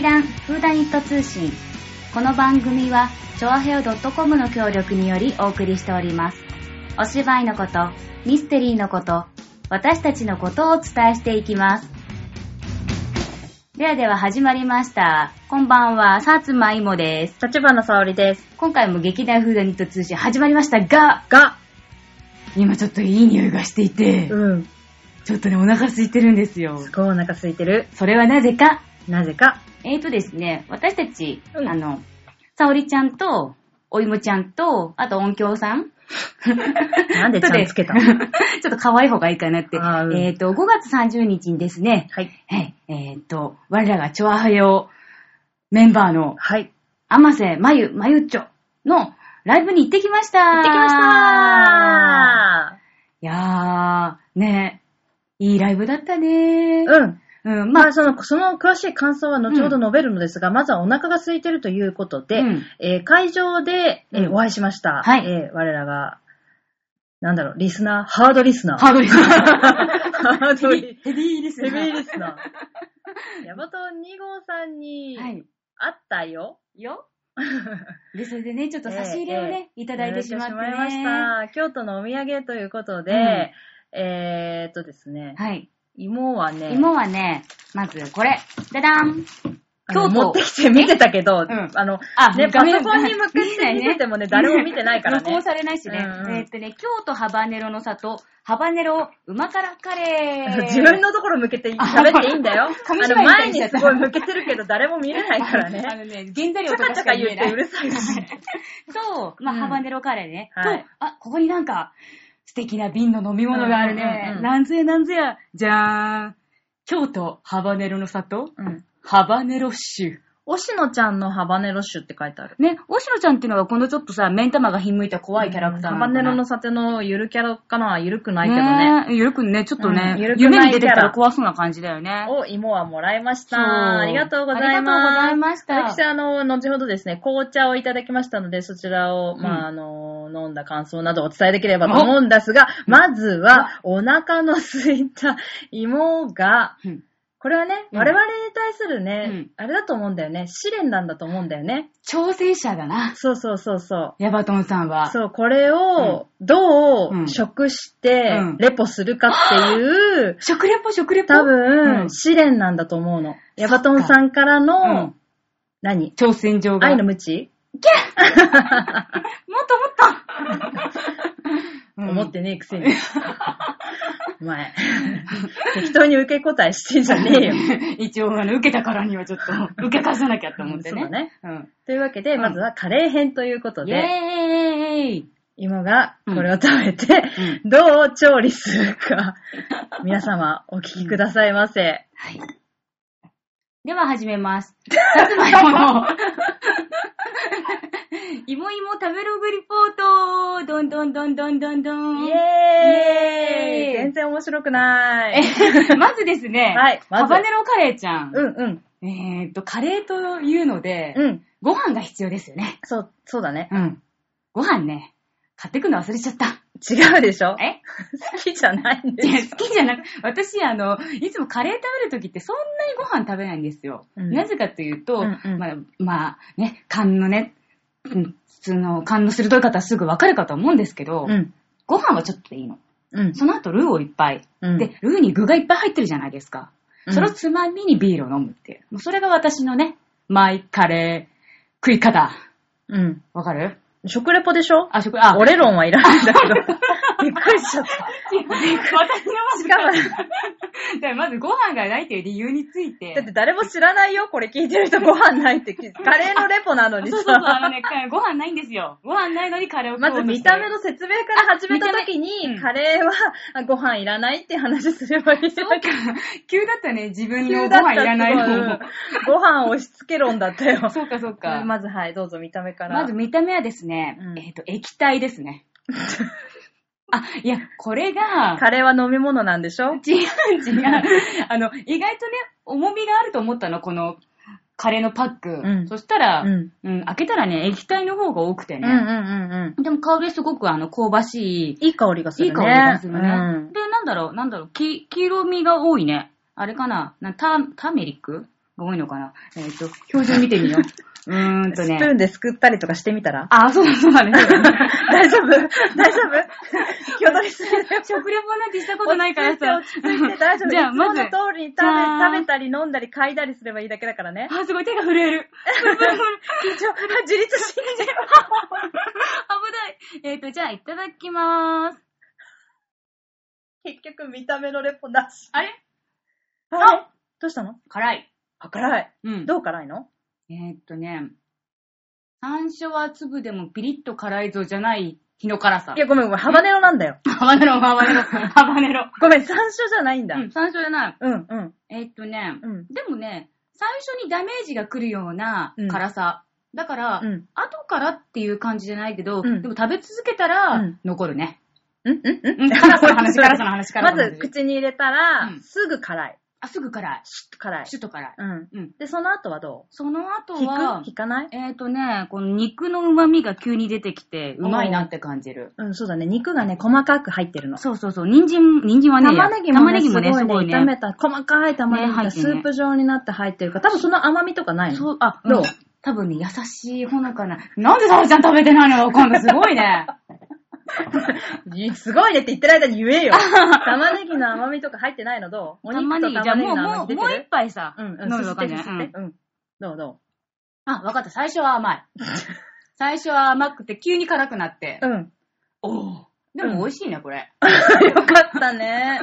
劇団フーダニット通信。この番組は、ちょあへよ .com の協力によりお送りしております。お芝居のこと、ミステリーのこと、私たちのことをお伝えしていきます。ではでは始まりました。こんばんは、さつまいもです。立花沙織です。今回も劇団フーダニット通信始まりましたが、が、今ちょっといい匂いがしていて、うん。ちょっとね、お腹空いてるんですよ。すごいお腹空いてる。それはなぜか、なぜか。えーとですね、私たち、うんあの、さおりちゃんと、おいもちゃんと、あと音響さんなんで ちゃんつけたの？ちょっと可愛い方がいいかなって。あーうんえっ、と、5月30日にですね、はい。はい、えっ、と、我らがチョアハヨメンバーの、はい。甘瀬まゆ、まゆっちょのライブに行ってきました行ってきましたいやー、ねいいライブだったねうん。うん、まあ、まあ、その、その詳しい感想は後ほど述べるのですが、まずはお腹が空いてるということで、うんえー会場で、えーうんお会いしました。はいえー我らが、なんだろう、リスナー、ハードリスナー？ハードリスナーハードリヘビーリスナー。ヘビーリスナー。ヤバトン2号さんに、はい。会ったよ。よ。で、それでね、ちょっと差し入れをね、いただいてしまってね。いまいました。京都のお土産ということで、えーっとですね、はい。芋はね、芋はね、まずこれ。ダダンあの京都持ってきて見てたけど、うんあの、あね、パソコンに向かって見ててもね、誰も見てないからね録音。されないしね。うんうんえーっとね、京都ハバネロの里、ハバネロうま辛カレー。自分のところ向けて喋っていいんだよ。紙あの前にすごい向けてるけど誰も見れないからあね。のね、原材料とかしカチャカ言か言えない。ってうるさいし。と、まあ、うんハバネロカレーね。はいと、あ、ここになんか、素敵な瓶の飲み物があるね。なんぞやなんぞや。じゃーん。京都ハバネロの里、うん。ハバネロ酒。おしのちゃんのハバネロ酒って書いてある。ね、おしろちゃんっていうのがこのちょっとさ、目ん玉がひんむいた怖いキャラクターなのかなハバネロのさてのゆるキャラかなゆるくないけどね。ね。ゆるくね、ちょっとね、うんゆるくない夢に出てきたら怖そうな感じだよね。を芋はもらいましそうた。ありがとうございます。ありがとうございました私、あの、後ほどですね、紅茶をいただきましたので、そちらを、うんまあ、あの、飲んだ感想などをお伝えできればと思うんですが、まずは、お腹の空いた芋が、うんこれはね、うん我々に対するね、うんあれだと思うんだよね。試練なんだと思うんだよね。挑戦者だな。そうそうそうそう。ヤバトンさんは。そう、これを、どうんう食してうん、レポするかっていう、食レポ、食レポ？多分、うん試練なんだと思うの。ヤバトンさんからの、うん何？挑戦状が？愛の無知、もっともっと、思ってねえくせに。お前、適当に受け答えしてんじゃねえよ。一応、あの、受けたからにはちょっと、受け返さなきゃと思ってね。そうだね。うん。というわけで、うんまずはカレー編ということイで、ェーイ芋がこれを食べて、どう調理するか、皆様お聞きくださいませ。はい。では始めます。さつまいもの、いもいも食べログリポートどんどんどんどんどんどん。イエーイイエーイ全然面白くない。え まずですね、はいまずハバネロカレーちゃん。うんうん。えーっと、カレーというので、うん。ご飯が必要ですよね。そう、そうだね。うん。ご飯ね、買ってくの忘れちゃった。違うでしょ？え？好きじゃないんでいや、す好きじゃなく、私、あの、いつもカレー食べるときってそんなにご飯食べないんですよ。うんなぜかというと、うんうんまあ、まあ、ね、勘のね、うん、普通の勘の鋭い方はすぐわかるかと思うんですけど、うん。ご飯はちょっとでいいの。うん。その後ルーをいっぱい。うんで、ルーに具がいっぱい入ってるじゃないですか。うんそのつまみにビールを飲むっていう。もうそれが私のね、マイカレー食い方。うん。わかる？食レポでしょ？あ、食、あ、俺論はいらないんだけど。びっくりしちゃった。私がまず違うまずご飯がないっていう理由について。だって誰も知らないよ、これ聞いてる人ご飯ないって。カレーのレポなのにそうそうそう、あさ。のね、ご飯ないんですよ。ご飯ないのにカレーをまず見た目の説明から始めた時に、んカレーはあご飯いらないって話すればいいそうか。急だったね、自分のご飯いらないすごいうんの。ご飯押し付け論だったよ。そうか、そうか。まずはい、どうぞ見た目から。まず見た目はですね、うんえっ、と、液体ですね。あ、いや、これが、カレーは飲み物なんでしょ？違う違う。あの、意外とね、重みがあると思ったの、この、カレーのパック。うんそしたら、うんうん、開けたらね、液体の方が多くてね。うんうんうんうん。でも香りはすごくあの、香ばしい、いい香りがするね。いい香りがするね。うんで、なんだろう、なんだろう、き黄色みが多いね。あれかななタターメリック？多いのかなえっ、と、標準見てみよう。うーんとね。スプーンですくったりとかしてみたら？あ、そうだそうだね。大丈夫？大丈夫？気を取りすぎだよ。食レポなんてしたことないからさ。落ち着いて大丈夫。じゃあ、まずいつ。もの通りに食べ食べたり飲んだり嗅いだりすればいいだけだからね。あ、すごい手が震える。緊張、自立心理。危ない。えっ、と、じゃあ、いただきまーす。結局見た目のレポなし。あれ？あれどうしたの？辛い。あ、辛い。うんどう辛いの？えーっとね、山椒は粒でもピリッと辛いぞじゃない日の辛さい。や、ごめんごめん。ハバネロなんだよ。ハバネロ、ハバネロ、ハバネロ。ごめん、山椒じゃないんだ。うん、山椒じゃない。うん、うん。えーっとね、うんでもね、最初にダメージが来るようなうん辛さ。だから、うん後からっていう感じじゃないけど、うんでも食べ続けたら、うん残るね。うん、うん、ううん辛さの話、辛さの話、辛まさの話。ず、口に入れたら、うんすぐ辛い。あ、すぐ辛い。シュッと辛い。シュッと辛い。うん。うん。で、その後はどその後はく、引かない？えーっとね、この肉の旨味が急に出てきて、うまいなって感じる。うん、そうだね。肉がね、細かく入ってるの。そうそうそう。人参、人参はね、玉ねぎもね、玉ねぎもね、すごいね、すごいね。炒めた、細かい玉ねぎね入ってるねがスープ状になって入ってるから、多分その甘みとかないの？そう、あ、どう？うん多分ね、優しいほのかな。なんでサラちゃん食べてないのよ、今度すごいね。すごいねって言ってる間に言えよ。玉ねぎの甘みとか入ってないのどう？お肉と玉ねぎ、じゃあもう、もう、一杯さ、うん、うん、飲むすわかんない。ってうんうん。どうどあ、わかった。最初は甘い。最初は甘くて、急に辛くなってう。。うん。おでも美味しいね、これ。よかったね。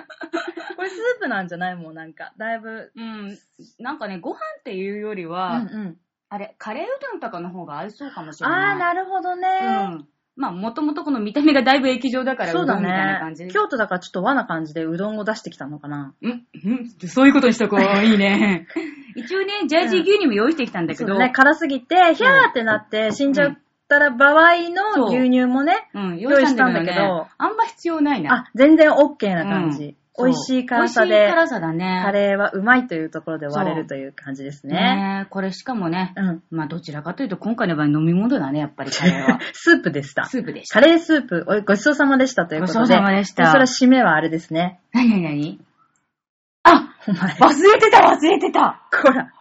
これスープなんじゃない？もん、なんか。だいぶ。うん。なんかね、ご飯っていうよりうんは、うん。あれ、カレーうどんとかの方が合いそうかもしれあない。ー、なるほどね。うん。まあ、もともとこの見た目がだいぶ液状だから、そうだうどんみたいな感じね。京都だからちょっと和な感じでうどんを出してきたのかな。んんそういうことにしとこう。いいね。一応ね、ジャージー牛乳も用意してきたんだけど、そうだね、辛すぎて、ヒャーってなって死んじゃったら場合の牛乳もね、うん、用意したんだけど、用意したんだけどあんま必要ないな。あ、全然 OK な感じ。うん美味しい辛さ美味しいで、辛さだね。カレーはうまいというところで割れるという感じですね。ねえこれしかもね、うん。まあどちらかというと今回の場合飲み物だね、やっぱり カレーは。スープでした。スープでした。カレースープ、おごちそうさまでしたということで。ごちそうさまでしたそれは締めはあれですね。なになになにあお前。忘れてた忘れてたこら。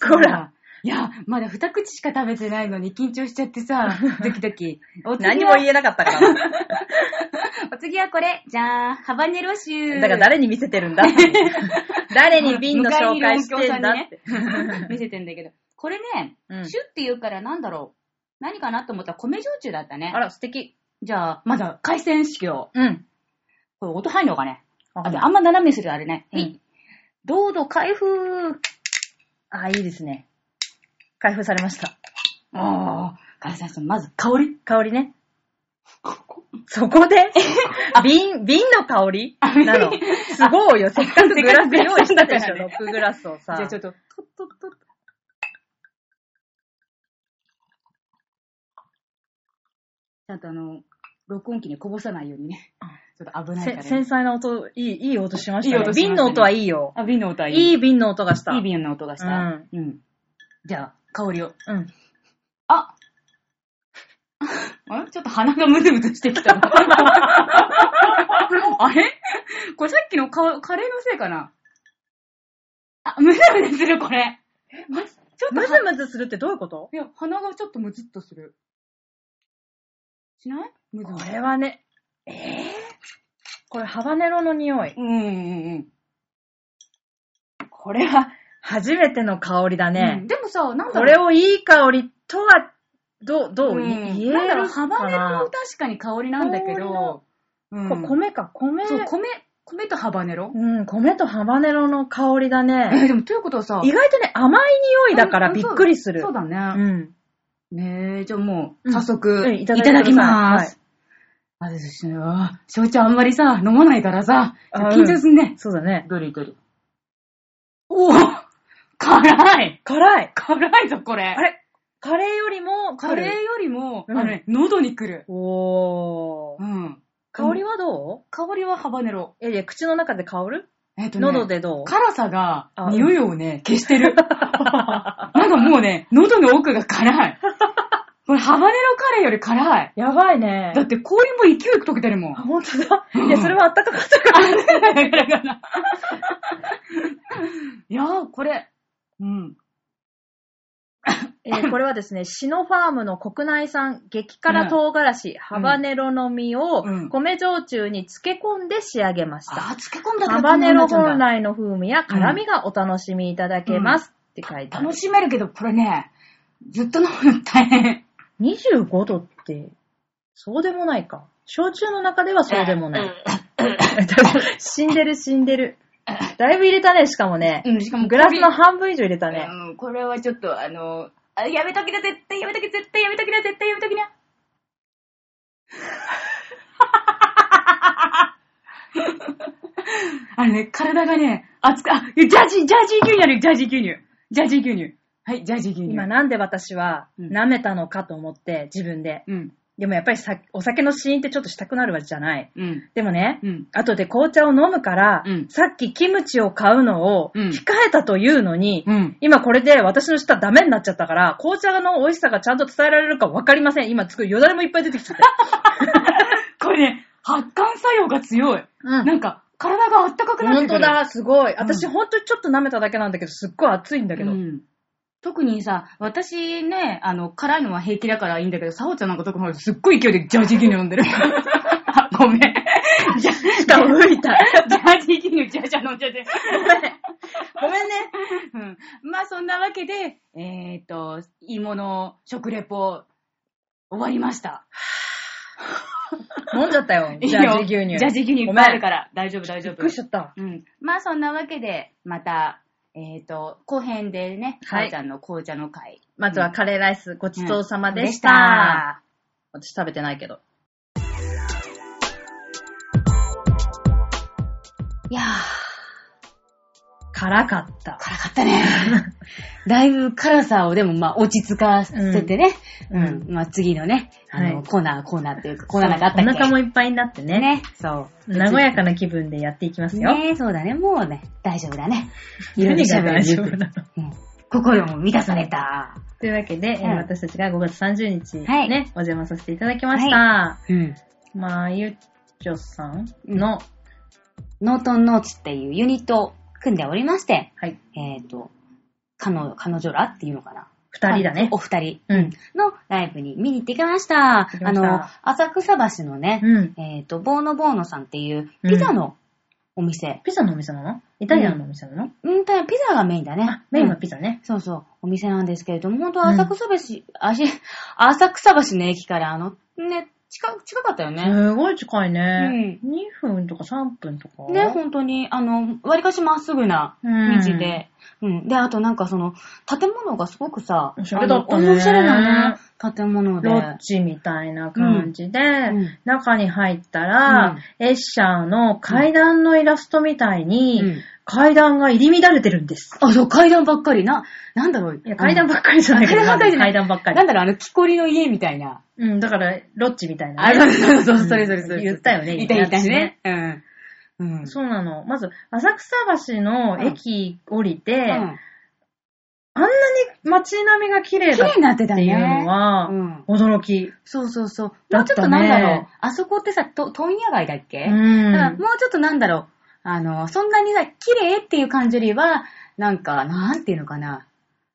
こら。いや、まだ二口しか食べてないのに緊張しちゃってさ、ドキドキ。お次は何も言えなかったから。お次はこれ、じゃーん、ハバネロ臭。だから誰に見せてるんだ？誰に瓶の紹介してんだって。見せてんだけど。これね、うんシュって言うからなんだろう。何かなと思ったら米焼酎だったね。あら、素敵。じゃあ、まだ海鮮式を。うん。これ音入んのかね？あ、でああんま斜めにするとあれね。うんはい。どうぞ開封。あ、いいですね。開封されました。ああ、開封さん、まず香り？香りね。そこで？瓶、瓶の香り？なの。すごいよ。せっかくグラス用意したでしょ、ロックグラスをさ。じゃあちょっと、とっとっとっと。ちゃんとあの、録音機にこぼさないようにね。ちょっと危ないから、せね。繊細な音、いい、いい音しましたね。いい音しましたね瓶の音はいいよ。あ、瓶の音はいい。いい瓶の音がした。いい瓶の音がした。うんうん。じゃあ、香りを。うん。あ あれ？ちょっと鼻がムズムズしてきた。あれ？これさっきのカカレーのせいかな？あ、ムズムズする、これ。ちょっとムズムズするってどういうこと？いや、鼻がちょっとムズっとする。しない？ムズムこズ。れはね、えぇ、これハバネロの匂い。うんうんうんこれは初めての香りだうん。ねうん。でもさ、なんだろう。これをいい香りとは、どう、どう、うんい言えな？んだろう、るかハバネロなも確かに香りなんだけど、うんこ米か、米？そう、米、米とハバネロ？うん、米とハバネロの香りだえね。ーでもということはさ、意外とね、甘い匂いだからびっくりする。そうだね。うん。ねえ、じゃあもう、うん早速、うんいただきまくださす。あれですね、あ焼酎あんまりさ、飲まないからさ、あ緊張すんね。そうだね。どれどれ。おお辛い辛い。辛いぞ、これ。あれ？カレーよりもカレーーよりも、うんあのね、喉に来る。おー。うん。香りはどう？香りはハバネロ。いやいや、口の中で香る？えっとね、喉でどう？辛さがあ、匂いをね、消してる。なんかもうね、喉の奥が辛い。これ、ハバネロカレーより辛い。やばいね。だって氷も勢いよく溶けてるもんあ、。本当だ。うんいや、それはあったかかったから。いやー、これ、うん。えーこれはですね、シノファームの国内産激辛唐辛子、ハバネロの実をうん米焼酎に漬け込んで仕上げました。あ、漬け込んだハバネロ本本来の風味や辛みがお楽しみいただけます。って書いてある楽。しめるけど、これね、ずっと飲むの大変。25度って、そうでもないか。焼酎の中ではそうでもない。死んでる死んでる。だいぶ入れたね、しかもね。うん、しかもグラスの半分以上入れたね。うん、これはちょっと、あの、あやめときな、絶対やめとき、絶対やめときな、絶対やめときな。あのね、体がね、熱く、あ、ジャージー、ジャージー牛乳ある、ジャージー牛乳。ジャージー牛乳。はい、ジャージー牛乳。今なんで私はうん舐めたのかと思って、自分で。うん、でもやっぱりさお酒のシーンってちょっとしたくなるわけじゃない。うん、でもね、うん。後で紅茶を飲むから、うんさっきキムチを買うのをうん控えたというのに、うん。今これで私の舌ダメになっちゃったから、紅茶の美味しさがちゃんと伝えられるかわかりません。今作るよだれもいっぱい出てきちゃった。これね、発汗作用が強い。うんなんか、体があったかくなってくる。本当だ、すごい。私、う本当にちょっと舐めただけなんだけど、すっごい熱いんだけど。うん特にさ、私ね、あの、辛いのは平気だからいいんだけど、サオちゃんなんか特にすっごい勢いでジャージー牛乳飲んでる。あ ごめん。ジャしかも吹いた。ジャージー牛乳ジャージャー飲んじゃって。ごめんね。うん。まあそんなわけで、えっ、と、芋の食レポ、終わりました。飲んじゃったよジャージー牛乳。ジャージー牛乳いっぱいあるから、大丈夫大丈夫びっくりし。ちゃった。うん。まあそんなわけで、また、えっ、と、後編でね、はいさおちゃんの紅茶の会。まずはカレーライスごちそうさまでしでしたた。私食べてないけど。いやー、辛かった。辛かったね。だいぶ辛さをでもまあ落ち着かせてね。ううんん。まあ次のね、あの、はいコーナー、コーナーっていうか、コーナーなんかあったっけお腹もいっぱいになってね。ね。そう。和やかな気分でやっていきますよ。ねそうだね。もうね、大丈夫だね。いろいろ大丈夫なの？うん心も満たされた。というわけで、えーうん私たちが5月30日、はいね、お邪魔させていただきました。うん。まあ、ゆっちょさんの、ノートンノーツっていうユニットを組んでおりまして、はい、えっ、と、彼女、彼女らっていうのかな。二人だねお。二人うん。のライブに見に行ってきました。したあの、浅草橋のね、うん。えっ、と、ボーノボーノさんっていうピザのお店。ピザのお店なの？イタリアンのお店なの、うん、ただピザがメインだね。あ、メインはうんピザね。そうそう、お店なんですけれども、本当浅草橋、あし 浅草橋の駅から、あの、ね、近、近かったよね。すごい近いね。2分とか3分とか？ね、本当に、あの、割かしまっすぐな道で。うん。で、あとなんかその、建物がすごくさ、おしゃれだったねおしゃれなね、建物で。ロッジみたいな感じで、うん中に入ったら、エッシャーの階段のイラストみたいに、うん階段が入り乱れてるんです。あ、そう、階段ばっかり。な、なんだろう。いや、階段ばっかりじゃないけど、あ階段ばっかりじゃない階段ばっかりなん。だろう、あの、木こりの家みたいな。うん、だから、ロッジみたいな、あ、ね。そうそうそう、うんそれそれそれ。言ったよねいたいた私ね。うん。うん。そうなの。まず、浅草橋の駅降りて、うんあんなに街並みが綺麗だっ綺麗になってたね。ていうのは、うん。驚き。そうそうそう。もうちょったとなんだろうね。あそこってさ、と問屋街だっけ？うだからん。もうちょっとなんだろう。あの、そんなにさ、綺麗っていう感じよりは、なんか、なんていうのかな。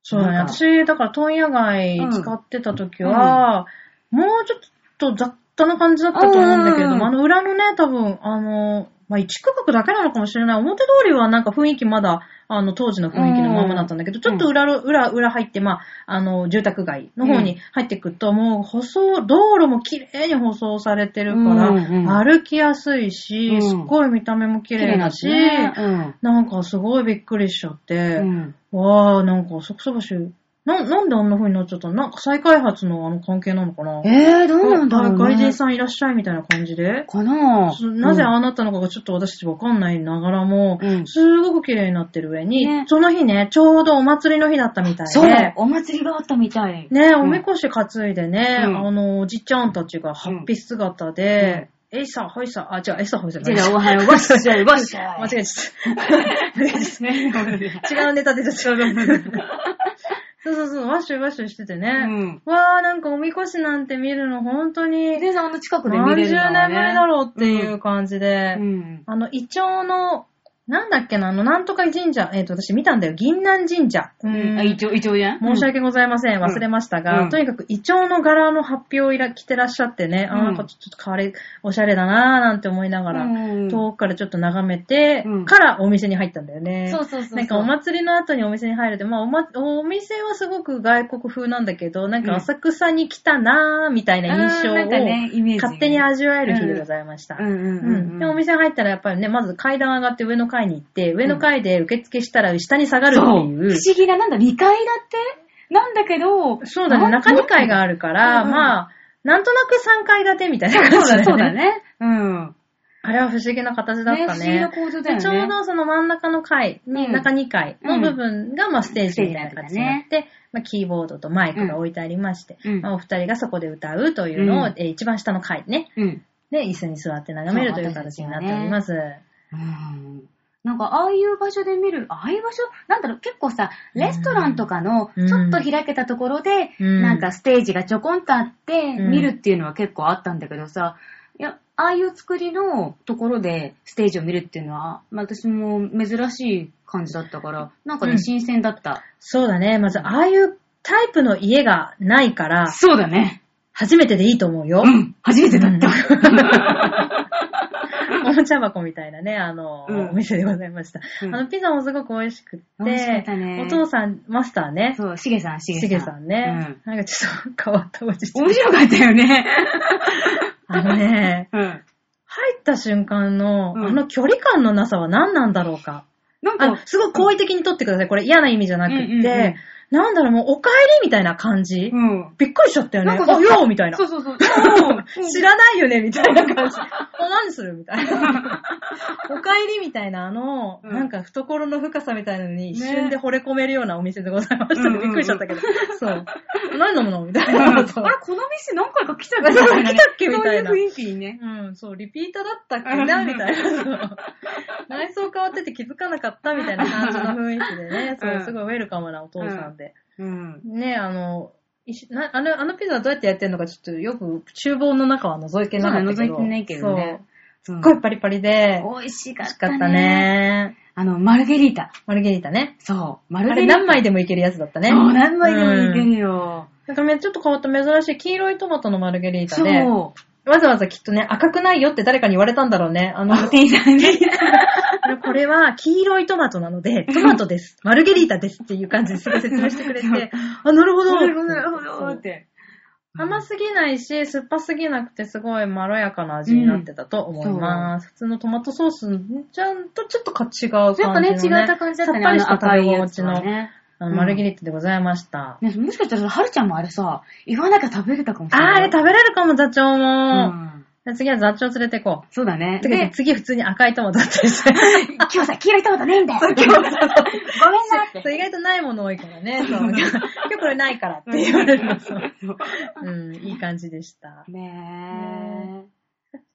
そうだね。なんか私、だから問屋街使ってた時は、もうちょっと雑多な感じだったと思うんだけれどうんも、あの裏のね、多分、あの、まあ、一区画だけなのかもしれない。表通りはなんか雰囲気まだ、あの、当時の雰囲気のままだったんだけど、ちょっと裏の、裏、裏入って、まあ、あの、住宅街の方に入ってくと、もう、舗装、道路も綺麗に舗装されてるから、うんうん歩きやすいし、うんすっごい見た目も綺麗だし、ねなんかすごいびっくりしちゃって、うん。うん。わー、なんか浅草橋、な、なんであんな風になっちゃったの？なんか再開発のあの関係なのかな？えー、どうなんだろう、ね。外人さんいらっしゃいみたいな感じで。かなすなぜああなったのかがちょっと私たちわかんないながらも、うんすごく綺麗になってる上に、ねその日ね、ちょうどお祭りの日だったみたいで、そうだ、お祭りがあったみたい。ね、んおみこし担いでね、うんあの、おじちゃんたちがハッピー姿で、えいさ、ほいさ、あ、違う、えいさ、ほいさ。じゃあ、おはよう、わっしゃい、わっしゃい。間違えちゃった。間違えちゃった。違うネタ出ちゃった。そうそうそう、ワッシュワッシュしててね。うんわー、なんかおみこしなんて見るの本当に、で、あの近くで見何十れるのはね。年ぶりだろうっていう感じで、うん。あの、イチョウのなんだっけな、あの、なんとか神社、えっ、と、私見たんだよ。銀南神社。ううん。あ、一応、一応じゃん。申し訳ございません。忘れましたが、うん。とにかくイチョウの柄の発表をいら着てらっしゃってね、あうん。なんかちょっと変わり、おしゃれだなーなんて思いながら、うん。遠くからちょっと眺めて、うん。からお店に入ったんだよね。そうそうそう。なんかお祭りの後にお店に入ると、まあお,、ま、お店はすごく外国風なんだけど、なんか浅草に来たなーみたいな印象を勝手に味わえる日でございました。うん。うん。うん。うん。で、お店入ったらやっぱりね、まず階段上がって上の階に行って、上の階で受付したら下に下がるってそう。いう。不思議な、なんだ、2階だって？なんだけど、そうだね、中2階があるから、うんうんまあ、なんとなく3階建てみたいな感じそうだ、そうだ。ね。うん。あれは不思議な形だったね不思議なね。構造だよね。でちょうどその真ん中の階に、うん中2階の部分が、まあ、ステージみたいな感じになスって、まあ、キーボードとマイクが置いてありまして、うんまあ、お二人がそこで歌うというのを、うんえー一番下の階ね、うん。で、椅子に座って眺めるという形になっております。うんなんか、ああいう場所で見る、ああいう場所？なんだろう、結構さ、レストランとかの、うんちょっと開けたところで、うんなんかステージがちょこんとあって、うん見るっていうのは結構あったんだけどさ、いや、ああいう作りのところでステージを見るっていうのは、まあ私も珍しい感じだったから、なんかね、うん新鮮だった。そうだね。まず、ああいうタイプの家がないから、そうだね。初めてでいいと思うよ。うん、初めてだった。おもちゃ箱みたいなね、あの、うんお店でございました。うんあの、ピザもすごく美味しくって、ねお父さん、マスターね、そう、しげさん、しげさん。しげさんね、なんかちょっと変わったおじうん。面。白かったよね。あのね、うん。入った瞬間の、うんあの距離感のなさは何なんだろうか。なんかあ、、すごく好意的に撮ってください。これ嫌な意味じゃなくって、うんうんうんなんだろう、もうお帰りみたいな感じ、うん。びっくりしちゃったよね。なんかあ、ようみたいな。そうそうそう。知らないよねみたいな感じ。お、何するみたいな。お帰りみたいな、あの、うんなんか懐の深さみたいなのに一ね瞬で惚れ込めるようなお店でございましたね。びっくりしちゃったけど。そう。何飲むの？みたいな。あれ、この店何回か来たっけ。来たっけみたいなそういう雰囲気にね。うん、そう、リピーターだったっけな？みたいな。内装変わってて気づかなかったみたいな感じの雰囲気でね。そうう、んすごいウェルカムなお父さんで。うん。ね、あの、いしなあの、あのピザはどうやってやってんのかちょっとよく厨房の中は覗いてなかったけど。覗いてないけどね。すっごいパリパリで、美味しかっ美味しかたね。ったね。あの、マルゲリータ。マルゲリータね。そう。マあルゲリータ。れ何枚でもいけるやつだったね。そう、何枚でもいけうんるよ。なんかめちょっと変わった珍しい黄色いトマトのマルゲリータそう。で、わざわざきっとね、赤くないよって誰かに言われたんだろうね。あの、あの、店員さんに。これは黄色いトマトなので、トマトです。マルゲリータですっていう感じで すごい説明してくれて、あ、なるほど。なるほど、なるほど。って。甘すぎないし、酸っぱすぎなくてすごいまろやかな味になってたと思います。普通のトマトソースちゃんとちょっとか違う感じの、やっぱね、違った感じだったね。さっぱりした食べ心地の。あのマルゲリータでございました。ね、もしかしたら、はるちゃんもあれさ、言わなきゃ食べれたかもしれない。あれ食べれるかも、座長も。うんじゃあ次は座長連れて行こそうだねう。。で、で、次普通に赤いトマトだったりして。今日さ、黄色いトマトねえんだよ。今日ごめんなって。そう意外とないもの多いからね。そう今日これないからって言われるの。そうん、いい感じでした。ね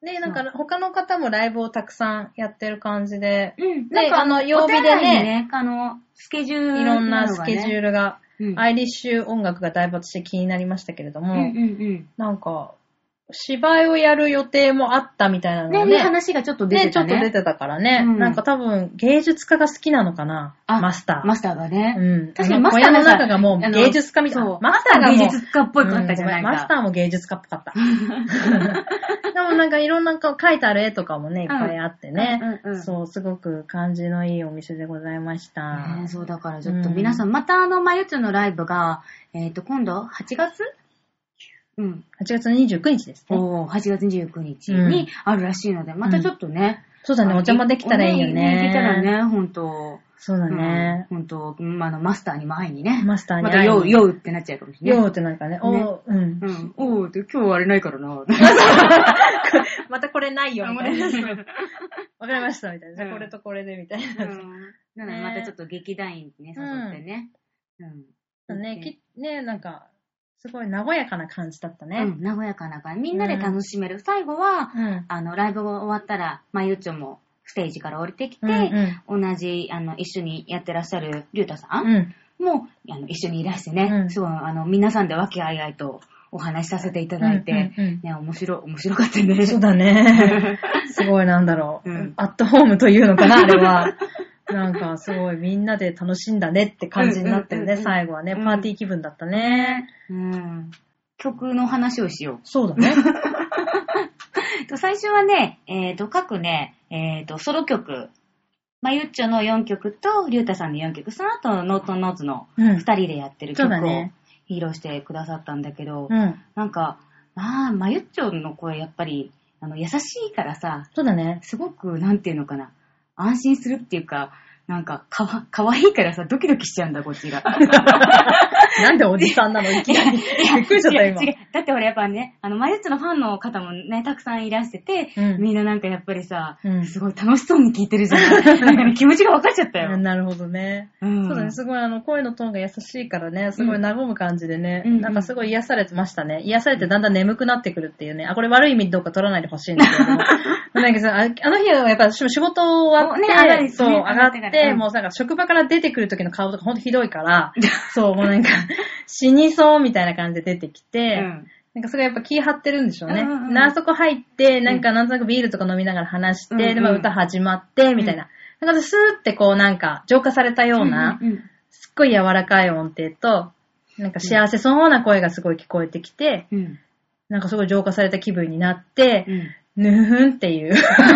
で、なんか他の方もライブをたくさんやってる感じで、え。うん。ねなんかあの曜日でねね、あの、スケジュールいろんなスケジュール。ルが、うんアイリッシュ音楽がだいぶ私気になりましたけれども、うんうんうん。なんか、芝居をやる予定もあったみたいなのね、がね、ね、話がちょっと出てね、ちょたね。っと出てたからね、うんなんか多分芸術家が好きなのかな、あマスター。マスターがね。うん。確かにマスターの中がもう芸術家みたいな。マスターが芸術家っぽいかったじゃないか。うんマスターも芸術家っぽかった。でもなんかいろんな書いてある絵とかもね、いっぱいあってね。うんうんうんそう、すごく感じのいいお店でございました。ねそうだからちょっとうん皆さん、またあの、まゆつのライブが、えっ、と、今度、8月？うん。8月29日ですね。おー8月29日にあるらしいので、またちょっとね。そうだね、お邪魔できたらいいよね。できたらね、ほんと。そうだね。ほんと、うんあの、マスターに前にね。マスターにまた、会いう、酔うってなっちゃうかもしれない。よーってなんかね、おーうん。うん。おーって、今日あれないからな。またこれないよ、みたいな。わかりました、みたいな。じゃあうんこれとこれで、みたいな。なので、またちょっと劇団員にね、誘ってね。うん。ね、きね、なんか、すごい和やかな感じだったね。うん、和やかな感じ。みんなで楽しめる。最後は、うん。あの、ライブが終わったら、まゆっちょもステージから降りてきて、うん同じ、あの、一緒にやってらっしゃるりゅうたさうんん。うん。も、あの、一緒にいらしてね、うんすごい、あの、皆さんで和気あいあいとお話しさせていただいて、うんうんうんね、面白い、面白かったね。そうだね。すごいなんだろう、うんアットホームというのかな、あれは。なんかすごいみんなで楽しんだねって感じになってるね、最後はね。うんパーティー気分だったね。うん。曲の話をしよそうだね。最初はね、えっ、と、各ね、えっ、と、ソロ曲、まゆっちょの4曲と、りゅうたさんの4曲、その後、ノートンノーツのうん2人でやってる曲を披露してくださったんだけど、うん。なんか、ああ、まゆっちょの声やっぱり、あの、優しいからさ、そうだね。すごく、なんていうのかな、安心するっていうか、なんか、かわ、かわいいからさ、ドキドキしちゃうんだ、こっちが。なんでおじさんなのいきなり。びっくりしちゃった今だって俺やっぱね、あの、マユッチョのファンの方もね、たくさんいらしてて、うんみんななんかやっぱりさ、うんすごい楽しそうに聞いてるじゃない。なんかね、気持ちが分かっちゃったよ。なるほどね。うんそうだね、すごいあの声のトーンが優しいからね、すごい和む感じでね、うんなんかすごい癒されてましたね。癒されてだんだん眠くなってくるっていうね。あ、これ悪い意味どうか取らないでほしいんだけれども。なんかさ、ああの日はやっぱ仕事終わって、ね上がりそう、ね上が上がってって、からうん。もうなんか職場から出てくる時の顔とかほんとひどいから、そう、もうなんか死にそうみたいな感じで出てきて、うん。なんかそれやっぱ気張ってるんでしょうね。うんうんあそこ入って、なんかなんとなくビールとか飲みながら話して、うんうん。で、まあ歌始まって、みたいな。なんかスーってこうなんか浄化されたような、うんうんすっごい柔らかい音程と、なんか幸せそうな声がすごい聞こえてきて、うん。なんかすごい浄化された気分になって、うんぬふんっていう。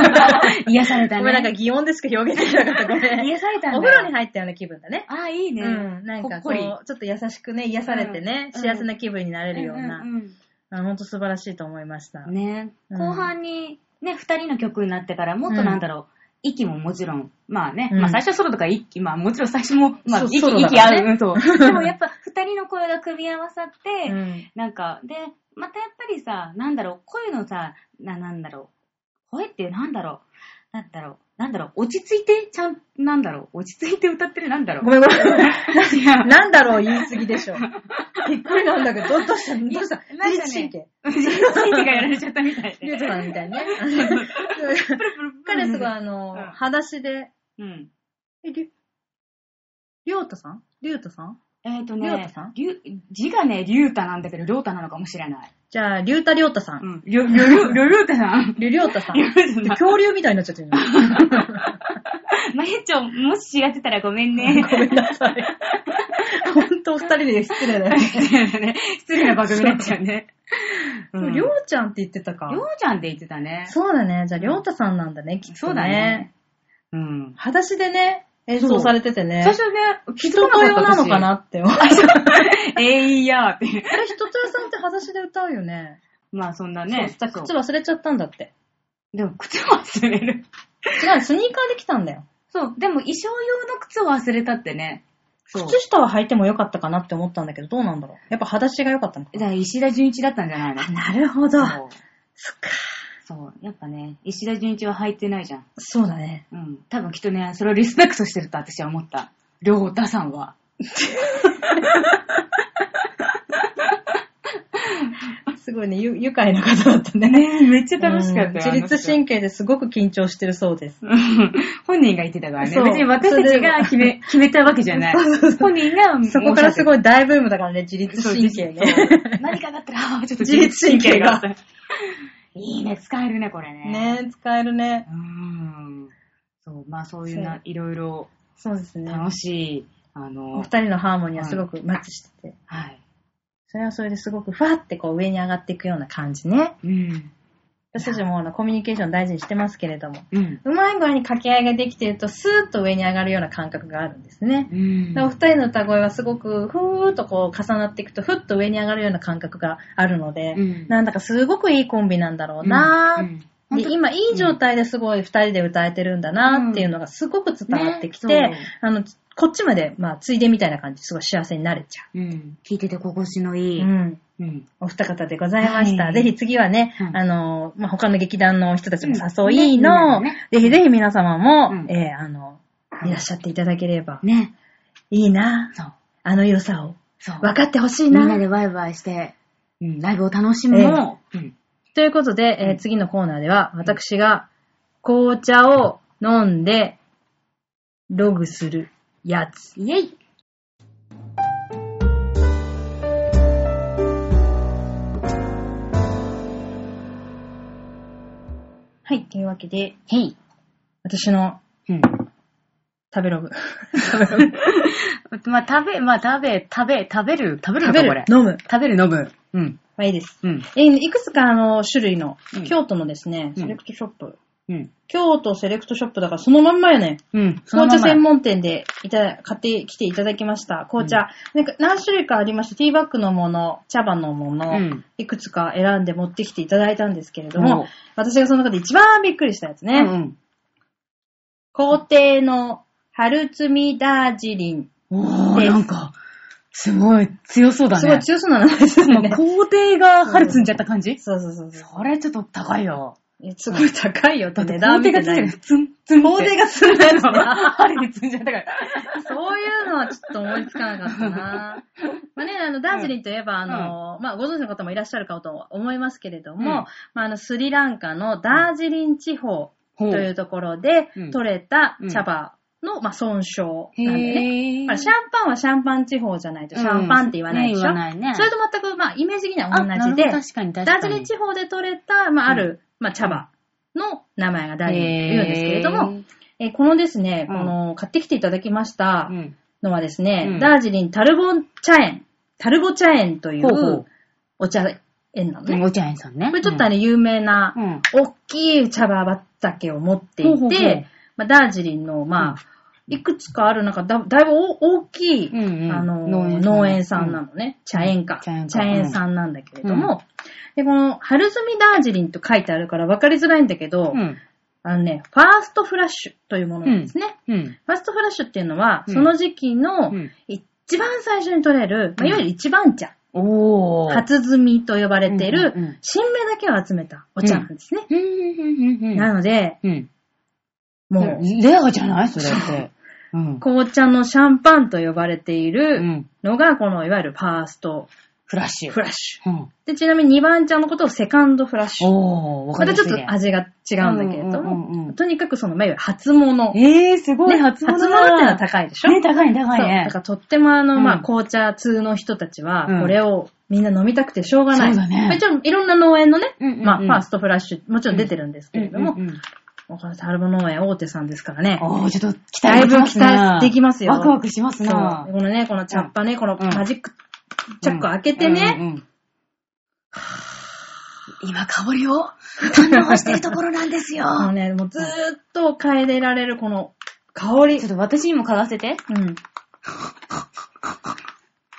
癒されたね。ごめん、なんか擬音でしか表現できなかった。ごめん。癒されたんだよお風呂に入ったような気分だね。ああ、いいね。うん。なんかこう、ちょっと優しくね、癒されてね、うん幸せな気分になれるような、んんあほんと素晴らしいと思いました。うんね、うん後半にね、二人の曲になってから、もっとなんだろう、息ももちろん、まあね、うんまあ最初はソロとか息、まあもちろん最初も、まあ息、息合う、そう。でもやっぱ二人の声が組み合わさって、うん。なんか、で、またやっぱりさ、なんだろう、声のさ、な、なんだろう、声ってなんだろう、なんだろう、なんだろう、落ち着いて、ちゃん、なんだろう、落ち着いて歌ってる、なんだろう。ごめんごめん。なんだろう言い過ぎでしょ。びっくりなんだけど、どどうした？どうした？自律神経。自律神経がやられちゃったみたい。で。リュウトさんみたいにね。彼すごいあの、うん。裸足で、うん。え、りゅ、りょさん？りゅうたさん？えっ、とねりょうたさん、りゅ字がね、りゅうたなんだけど、りょうたなのかもしれない。じゃあ、りゅうたりょうたさん。うん。りょ、りょ、りょ、りょ、りょうたさん。りゅりょうたさん。りょうたさん恐竜みたいになっちゃってるよ。まゆちょ、もし違ってたらごめんね。ごめんなさい。ほんとお二人で失礼だよね。失礼な番組になっちゃうね。うんりょうちゃんって言ってたかりょ。うちゃんって言ってたね。そうだね。じゃあ、りょうたさんなんだね、きっとね。そうだね。うん。裸足でね、演奏されててね。最初ね、気づ人とかなかった用なのかなって思う。えいやーって。あれ、人と屋さんって裸足で歌うよね。まあそんなね。そう、靴忘れちゃったんだって。でも靴忘れる。違う、スニーカーで来たんだよ。そう。でも衣装用の靴を忘れたってね。そう。靴下は履いてもよかったかなって思ったんだけど、どうなんだろう。やっぱ裸足が良かったのかだから石田純一だったんじゃないの？な。なるほど。そっか。そう。やっぱね、石田純一は履いてないじゃん。そうだね。うん。多分きっとね、それをリスペクトしてると私は思った。りょうたさんは。すごいね、ゆ愉快な方だったね。ねめっちゃ楽しかったよ。うん自律神経ですごく緊張してるそうです。経。本人が言ってたからね。別に私たちが決め、決めたわけじゃない。本人が、そこからすごいい大ブームだからね、自律神経ね。何かだったら、ちょっと自律神経が。いいね、使えるね、これね。ね使えるね。うん。そう、まあそういうな、いろいろそうですね。楽しい、あおの、二人のハーモニーはすごくマッチしてて。はい。それはそれですごくふわってこう上に上がっていくような感じね。うん。私たちもあのコミュニケーション大事にしてますけれども、うん。うまい具合に掛け合いができていると、スーッと上に上がるような感覚があるんですね。うんでお二人の歌声はすごく、ふーっとこう重なっていくと、ふっと上に上がるような感覚があるので、うんなんだかすごくいいコンビなんだろうなで今いい状態ですごい二人で歌えてるんだなっていうのがすごく伝わってきて、ねあの、こっちまで、まあ、ついでみたいな感じですごい幸せになれちゃうん。聞いてて心地のいい。う。うん。うん。お二方でございました。はいぜひ次はね、うんあの、まあ、他の劇団の人たちも誘うんいの、ねぜひぜひ皆様も、うんえーあの、いらっしゃっていただければ、ね。いいな、そう。あの良さをそう。分かってほしいな。みんなでワイワイして、うん、ライブを楽しむの。うん。ということで、えー次のコーナーでは、私が紅茶を飲んで、ログするやつ。イェイはい、というわけで、へい。私のうん。食べログ。まあ、食べ、まあ、食べ、食べ、食べる、食べるの食べるかこれ。飲む。食べる、飲む。うん。まあいいです。うん。えーいくつかあの種類のうん、京都のですね、うんセレクトショップ。うん。京都セレクトショップだからそのまんまよね。うん。紅茶専門。門店でいただ買ってきていただきました。紅茶。なんか何種類かありまして、ティーバッグのもの、茶葉のもの、うんいくつか選んで持ってきていただいたんですけれども、お私がその中で一番びっくりしたやつね。うん皇帝の春摘みダージリン。うん。おー、ですなんか、すごい強そうだね。すごい強そうな名前ですよもうね。皇帝が春摘んじゃった感じ？そうそうそうそう。それちょっと高いよ。すごい高いよってだって値段見てない。ツン、ツンって。皇帝がするやつね。春に摘んじゃったから。そういうのはちょっと思いつかなかったな。まあね、あの、ダージリンといえば、あの、まあ、ご存知の方もいらっしゃるかとは思いますけれども、うんまあ、あの、スリランカのダージリン地方ほというところでうん取れた茶葉の、まあ、損傷なんでね。シャンパンはシャンパン地方じゃないとシャンパンって言わないでしょ。うんね言わないねそれと全く、まあ、イメージ的にはあ同じで、確かに確かに。ダージリン地方で取れた、まあ、ある、まあ、茶葉の名前がダージリンと言うんですけれども、えーこのですね、うんこの、買ってきていただきましたうん。のはですね、うんダージリンタルボ茶園、タルボ茶園といほうお茶園なのね。お茶園さんね。これちょっとあの、有名なう、ん。大きい茶葉畑を持っていて、まあ、ダージリンの、まあ、いくつかある中、だだいぶ大大きい、うんうんあの農園さん農園さんなのね。茶園か。茶園か茶園さんなんだけれども、で、この、春摘みダージリンと書いてあるから分かりづらいんだけど、うん。あのね、ファーストフラッシュというものなんですね。うん。ファーストフラッシュっていうのは、うんその時期のうん一番最初に取れる、まあ、いわゆる一番茶、おー。初摘みと呼ばれているうんうんうん、新芽だけを集めたお茶なんですね。うんうんうんうんなので、うん。もう、レアじゃない？それって。うん。紅茶のシャンパンと呼ばれていうるん。のが、このいわゆるファーストフラッシュ。フラッシュ。うん。で、ちなみに2番茶のことをセカンドフラッシュ。おー、わかまたちょっ。と味が違うんだけれどうんうんうんうんも、とにかくその、まあいわゆる初物。えー、すごい、ね初物初物ってのは高いでしょ？ね、高いね、高い。ねだ。からとってもあの、うんまあ、紅茶通の人たちは、うんこれをみんな飲みたくてしょうがない。そうだねいろんな農園のね、うんうんうんまあ、ファーストフラッシュ、もちろん出てるんですけれども、うんうんうんこのタルボ農園大手さんですからね。おー、ちょっと期だいぶ期待できますね。待できますよ。ワクワクしますな。このね、この茶っ葉ね、このうんマジックチャック開けてね、うんうんうん今、香りを 堪能してるところなんですよ。あのね、もうずーっと嗅いでられるこの香りちょ。っと私にも嗅がせて。うん。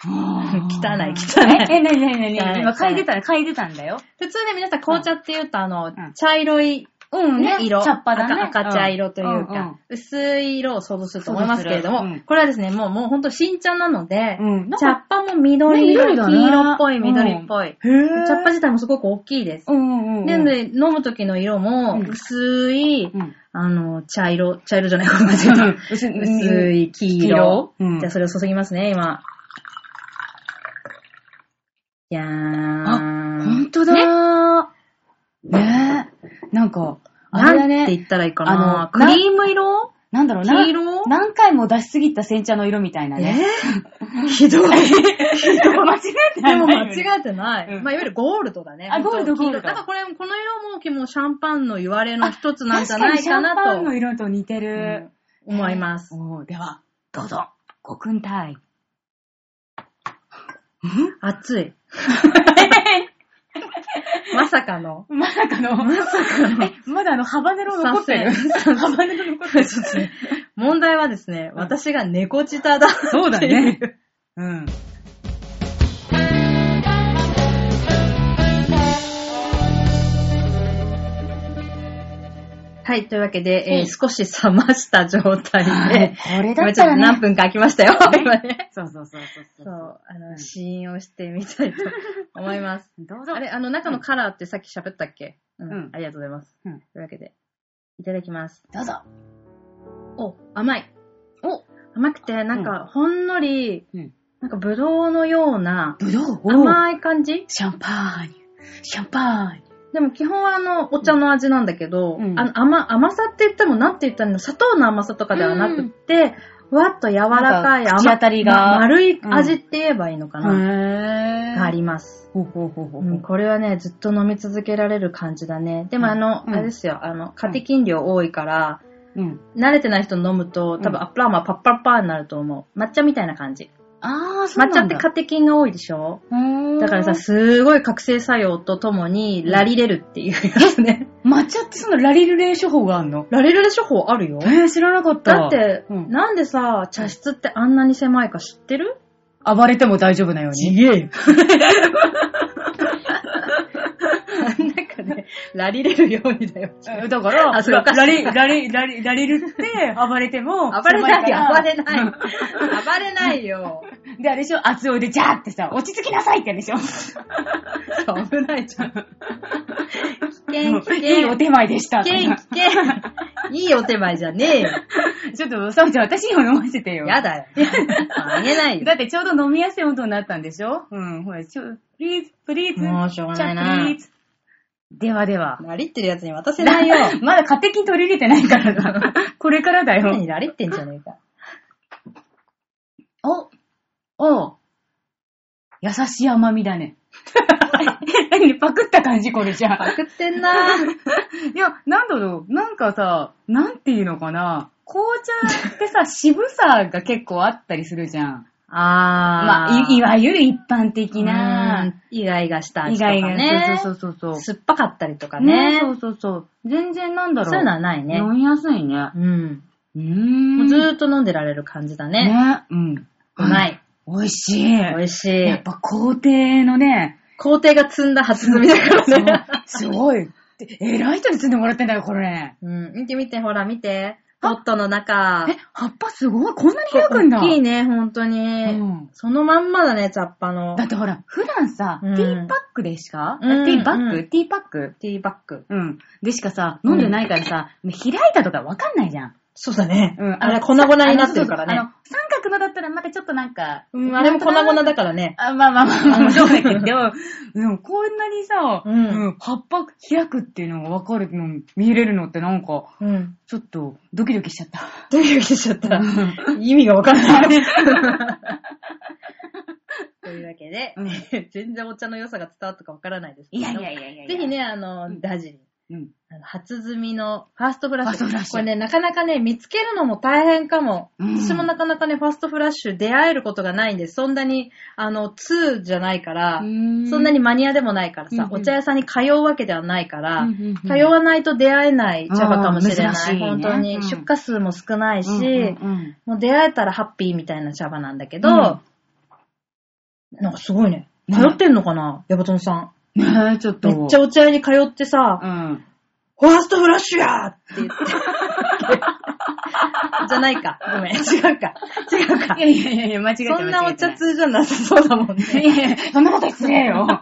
汚い汚いえ、え、なになになに今嗅いでた、嗅いでたんだよ。普通ね、皆さん紅茶って言うと、あの、ん茶色い、うんね、色。茶っ葉だね。赤赤茶色といううんうんか、薄い色を想像すると思いますけれども、これはですね、もう、もうほんと新茶なので、茶っ葉も緑色、黄色っぽい、緑っぽい。茶っ葉自体もすごく大きいです。うんうんうん。で、で飲む時の色もうん薄い、うんあの、茶色、茶色じゃない、ごめんなさい。薄薄い黄黄色じゃあそれを注ぎますね、今。いやー。あ、ほんとだねー。ねえ。なんか、あれだなんてね。言ったらいいかあなの。クリーム色？なんだろうな。黄色？何回も出しすぎた煎茶の色みたいなえね。ー？ひどい。間違えてでも間違違えてない。うんまあ、いわゆるゴールドだね。あゴールドゴールドこれ、この色も、もうシャンパンの言われの一つなんじゃないか確かにシャンパンのな色と似てと、る。うん思います。では、どうぞ。ごくんたい。熱い。まさかの。まさかの。まさかの。え、まだあの、ハバネロ残ってるハバネロ残ってる。そうですね問題はですね、私が猫舌だ。そうだね。うん。はい、というわけで、えーうん少し冷ました状態で、これだったらね。何分か空きましたよ。今ね。そうそうそうそうそそう。う、あの、うん試飲をしてみたいと思います。どうぞ。あれ、あの中のカラーってさっき喋ったっけ？うん、うんありがとうございます。うんというわけで、いただきます。どうぞ。お、甘い。お甘くて、なんか、ほんのり、うん。なんか、ぶどうのような、ぶどう甘い感じ？シャンパーニュ。シャンパーニュ。でも基本はあの、お茶の味なんだけど、うんあの甘甘さって言ってもなんて言ったらいいの？砂糖の甘さとかではなくって、ふわっと柔らかいなんか口当たりがま丸い味って言えばいいのかな、へがあります。ほうほうほうほう。うん、これはね、ずっと飲み続けられる感じだね。でもあの、うんあれですよ、あの、カテキン量多いから、うん。慣れてない人飲むと、多分うんアップラーマーパッパッパーになると思う。抹茶みたいな感じ。ああ、そうなんだ。抹茶ってカテキンが多いでしょ？だからさ、すごい覚醒作用とともに、ラリレルっていうやつね。抹茶ってそのラリルレー処方があんの？ラリレル処方あるよ。えー、知らなかった。だって、うんなんでさ、茶室ってあんなに狭いか知ってる？暴れても大丈夫なように。げえよ。なんかね、ラリれるようにだよ。えだから、あそれおかしいラリ、ラリ、ラリ、ラリルって 暴れても、暴れないよ、暴狭れない。暴れないよ。で、あれでしょ熱おでジャーってさ、落ち着きなさいってでしょ危ないじゃん。危険、危いいお険。手前でした。危険、危険。いいお手前じゃねえよ。ちょっと、サムちゃん、私にも飲ませてよ。やだよ。あげないよ。だってちょうど飲みやすい温度になったんでしょうん、ほら、ちょ、 please、please。もうしょうがないな please ではでは。ラリってるやつに渡せないよ。まだ勝手に取り入れてないからな。これからだよ。何ラリってんじゃねえか。お、お優しい甘みだね。何パクった感じこれじゃん。パクってんなぁ。いや、なんだろう、なんかさ、なんていうのかな。紅茶ってさ、渋さが結構あったりするじゃん。まああ、いいわわゆる一般的な、イガイガした味意とか外ね。が、そうそうそうそう。酸っぱかったりとかね。ねそうそうそう。全然なんだろう。そういうのはないね。飲みやすいね。うん。うーん。もうずーっと飲んでられる感じだね。ね。うん。うまい。美味しい。美味しい。やっぱ工程のね、工程が積んだ初摘みだからね。すごい。で偉い人に積んでもらってんだよ、これ。うん。見て見て、ほら見て。ポットの中。え、葉っぱすごい。こんなに開くんだ。大きいね、ほんとに。うんそのまんまだね、雑把の。だってほら、普段さ、うんティーパックでしか、うんあティーバッグ、うんティーパック？ティーバッグ。うん。でしかさ、飲んでないからさ、開いたとかわかんないじゃん。そうだね。うん。あれ、粉々になってるからね。あの、三角のだったらまたちょっとなんか、うん、あれも粉々だからね。あ、まあまあまあまあ、そうだけど、でも、でもこんなにさ、うん葉っぱ開くっていうのがわかるの、見れるのってなんか、うん。ちょっとドキドキしちゃった。ドキドキしちゃった。意味がわかんない。というわけで、うん 全然お茶の良さが伝わったかわからないですけど。いやいやいやいやいや。ぜひね、あの、ダージリン。うん。あの初摘みのファーストフラッシュ。ファーストフラッシュこれね、なかなかね、見つけるのも大変かも。うん私もなかなかね、ファーストフラッシュ出会えることがないんで、そんなに、あの、2じゃないから、そんなにマニアでもないからさ、うんうんお茶屋さんに通うわけではないから、うんうんうん通わないと出会えない茶葉かもしれない。あー珍しいね本当に、うん出荷数も少ないし、うんうんもう出会えたらハッピーみたいな茶葉なんだけど、うんなんかすごいね。ね通ってんのかな、ヤバトンさん。うん。ねえ、ちょっと。めっちゃお茶屋に通ってさ、うん。ファーストフラッシュやーって言って。じゃないか。ごめん。違うか。違うかい。やいやいや間違えた。そんなお茶通じゃなさそうだもんえたいね。やいや、そんなこと失礼よ。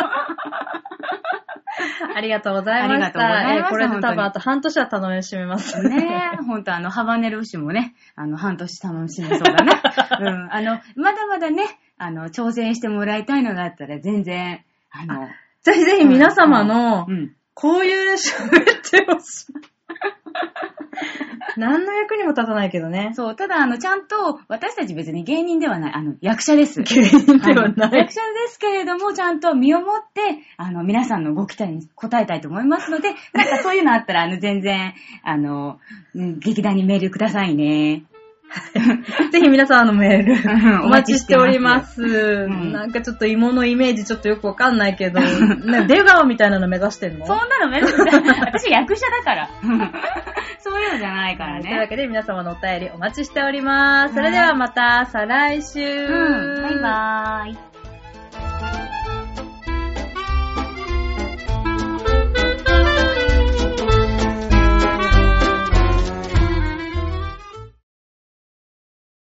ありがとうございました。ありがとうございますえーこれで多分あと半年は楽しめます。ねえ、ほんとあの、ハバネロ牛もね、あの、半年楽しめそうだな。うん。あの、まだまだね、あの、挑戦してもらいたいのがあったら全然、あの、ぜひぜひ皆様のう、ん。こういう喋ってほしい。何の役にも立たないけどね。そう、ただあの、ちゃんと、私たち別に芸人ではない、あの、役者です。芸人ではない役者ですけれども、ちゃんと身をもって、あの、皆さんのご期待に応えたいと思いますので、なんかそういうのあったら、あの、全然、あの、うん劇団にメールくださいね。ぜひ皆さんのメールうんお待ちしております。んなんかちょっと芋のイメージちょっとよくわかんないけど、ね出川みたいなの目指してんの？そんなのめんどくさい。私役者だから。そういうのじゃないからね。というわけで皆様のお便りお待ちしております。それではまた再来週。うん。バイバーイ。